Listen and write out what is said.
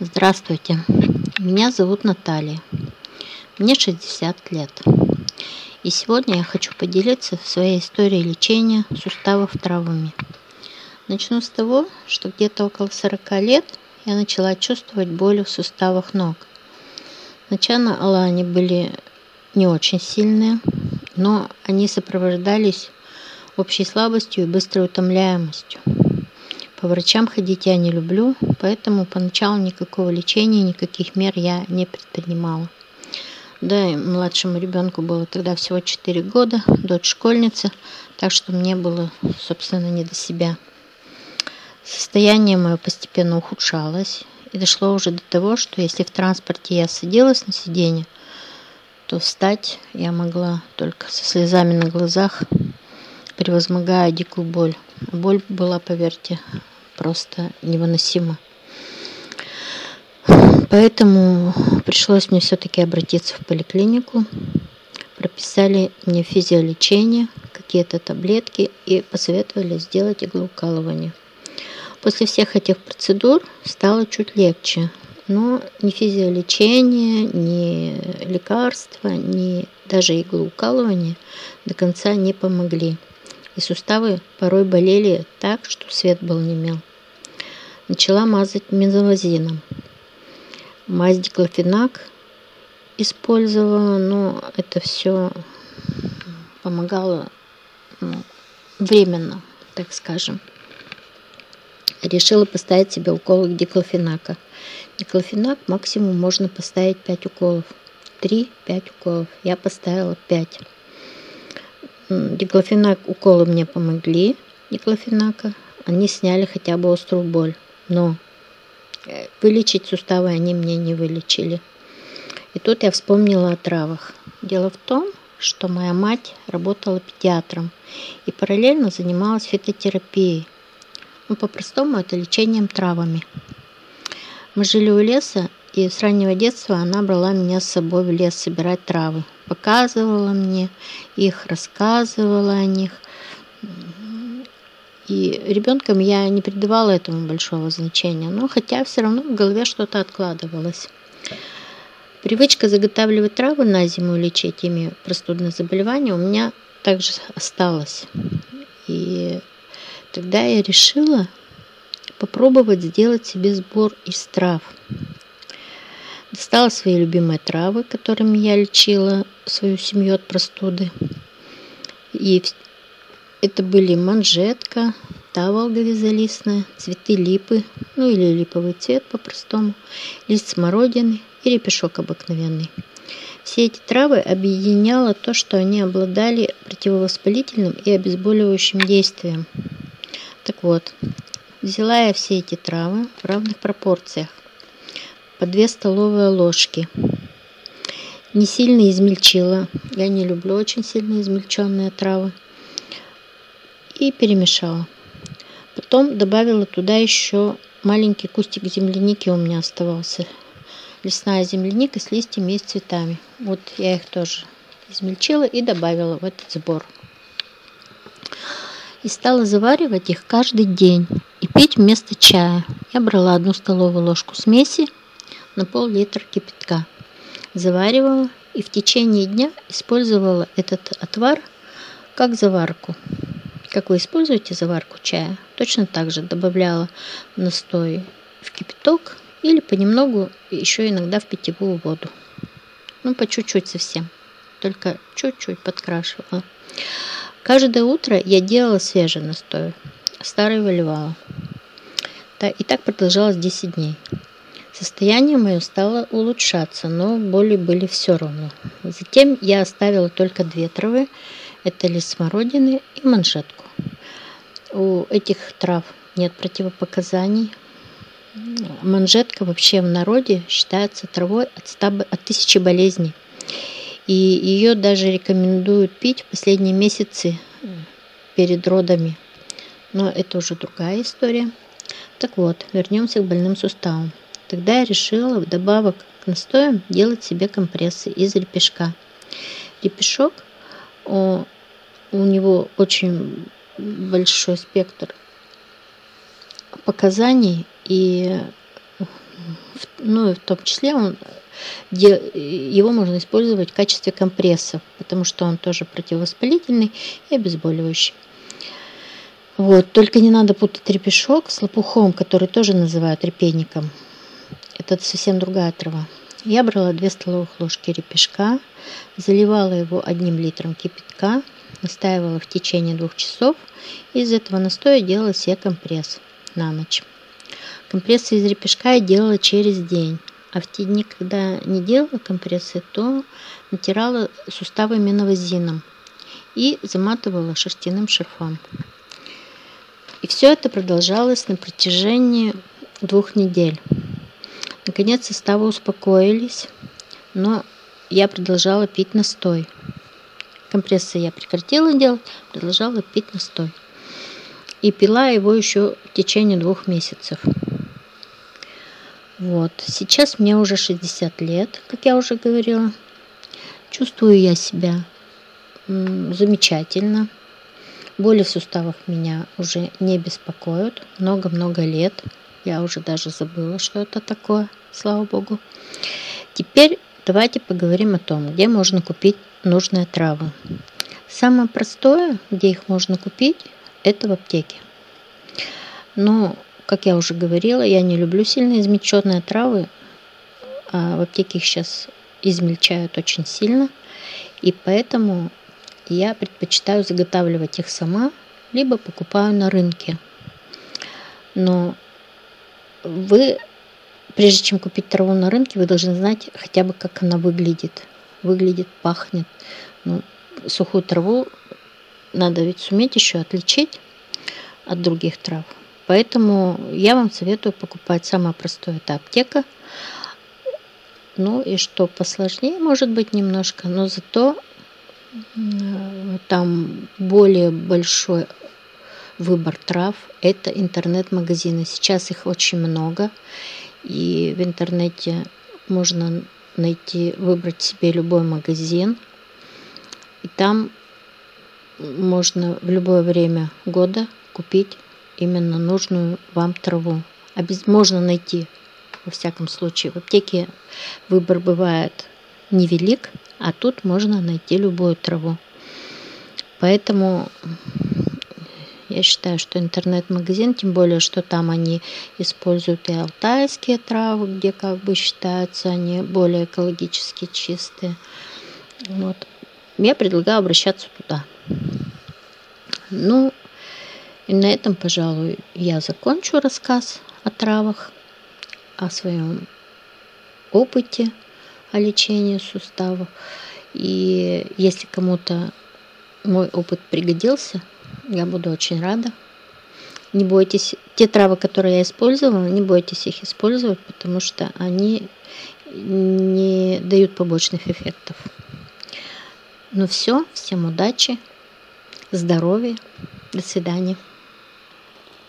Здравствуйте, меня зовут Наталья. Мне 60 лет. И сегодня я хочу поделиться своей историей лечения суставов травами. Начну с того, что где-то около 40 лет я начала чувствовать боль в суставах ног. Сначала они были не очень сильные, но они сопровождались общей слабостью и быстрой утомляемостью. По врачам ходить я не люблю, поэтому поначалу никакого лечения, никаких мер я не предпринимала. Да, и младшему ребенку было тогда всего 4 года, дочь школьница, так что мне было, собственно, не до себя. Состояние мое постепенно ухудшалось, и дошло уже до того, что если в транспорте я садилась на сиденье, то встать я могла только со слезами на глазах, превозмогая дикую боль. Боль была, поверьте, просто невыносимо. Поэтому пришлось мне все-таки обратиться в поликлинику. Прописали мне физиолечение, какие-то таблетки и посоветовали сделать иглоукалывание. После всех этих процедур стало чуть легче, но ни физиолечение, ни лекарства, ни даже иглоукалывание до конца не помогли и суставы порой болели так, что свет был немел. Начала мазать мезолазином. Мазь диклофенак использовала, но это все помогало ну, временно, так скажем. Решила поставить себе уколы диклофенака. Диклофенак максимум можно поставить 5 уколов. 3-5 уколов. Я поставила 5 диклофенак уколы мне помогли, диклофенака. Они сняли хотя бы острую боль. Но э, вылечить суставы они мне не вылечили. И тут я вспомнила о травах. Дело в том, что моя мать работала педиатром и параллельно занималась фитотерапией. Ну, по-простому, это лечением травами. Мы жили у леса, и с раннего детства она брала меня с собой в лес собирать травы показывала мне их, рассказывала о них. И ребенком я не придавала этому большого значения, но хотя все равно в голове что-то откладывалось. Привычка заготавливать травы на зиму и лечить ими простудные заболевания у меня также осталась. И тогда я решила попробовать сделать себе сбор из трав. Достала свои любимые травы, которыми я лечила свою семью от простуды. И это были манжетка, таволга вязолистная, цветы липы, ну или липовый цвет по-простому, лист смородины и репешок обыкновенный. Все эти травы объединяло то, что они обладали противовоспалительным и обезболивающим действием. Так вот, взяла я все эти травы в равных пропорциях по 2 столовые ложки. Не сильно измельчила. Я не люблю очень сильно измельченные травы. И перемешала. Потом добавила туда еще маленький кустик земляники у меня оставался. Лесная земляника с листьями и с цветами. Вот я их тоже измельчила и добавила в этот сбор. И стала заваривать их каждый день и пить вместо чая. Я брала одну столовую ложку смеси на пол-литра кипятка. Заваривала и в течение дня использовала этот отвар как заварку. Как вы используете заварку чая, точно так же добавляла настой в кипяток или понемногу еще иногда в питьевую воду. Ну, по чуть-чуть совсем. Только чуть-чуть подкрашивала. Каждое утро я делала свежий настой, старый выливала. И так продолжалось 10 дней. Состояние мое стало улучшаться, но боли были все равно. Затем я оставила только две травы. Это лист смородины и манжетку. У этих трав нет противопоказаний. Манжетка вообще в народе считается травой от, 100, от тысячи болезней. И ее даже рекомендуют пить в последние месяцы перед родами. Но это уже другая история. Так вот, вернемся к больным суставам. Тогда я решила вдобавок к настоям делать себе компрессы из репешка. Репешок, у него очень большой спектр показаний и ну в том числе он, его можно использовать в качестве компресса, потому что он тоже противовоспалительный и обезболивающий. Вот, только не надо путать репешок с лопухом, который тоже называют репейником. Это совсем другая трава. Я брала 2 столовых ложки репешка, заливала его одним литром кипятка, настаивала в течение двух часов из этого настоя делала себе компресс на ночь. Компрессы из репешка я делала через день, а в те дни, когда не делала компрессы, то натирала суставы меновазином и заматывала шерстяным шарфом. И все это продолжалось на протяжении двух недель. Наконец суставы успокоились, но я продолжала пить настой. Компрессы я прекратила делать, продолжала пить настой. И пила его еще в течение двух месяцев. Вот. Сейчас мне уже 60 лет, как я уже говорила. Чувствую я себя замечательно. Боли в суставах меня уже не беспокоят много-много лет. Я уже даже забыла, что это такое, слава богу. Теперь давайте поговорим о том, где можно купить нужные травы. Самое простое, где их можно купить, это в аптеке. Но, как я уже говорила, я не люблю сильно измельченные травы. А в аптеке их сейчас измельчают очень сильно. И поэтому я предпочитаю заготавливать их сама, либо покупаю на рынке. Но вы, прежде чем купить траву на рынке, вы должны знать хотя бы, как она выглядит. Выглядит, пахнет. Ну, сухую траву надо ведь суметь еще отличить от других трав. Поэтому я вам советую покупать самое простое, это аптека. Ну и что посложнее может быть немножко, но зато там более большой выбор трав. Это интернет-магазины. Сейчас их очень много. И в интернете можно найти, выбрать себе любой магазин. И там можно в любое время года купить именно нужную вам траву. Можно найти, во всяком случае. В аптеке выбор бывает невелик, а тут можно найти любую траву. Поэтому я считаю, что интернет-магазин, тем более, что там они используют и алтайские травы, где как бы считаются они более экологически чистые. Вот. Я предлагаю обращаться туда. Ну, и на этом, пожалуй, я закончу рассказ о травах, о своем опыте о лечении суставов. И если кому-то мой опыт пригодился, я буду очень рада. Не бойтесь, те травы, которые я использовала, не бойтесь их использовать, потому что они не дают побочных эффектов. Ну все, всем удачи, здоровья, до свидания.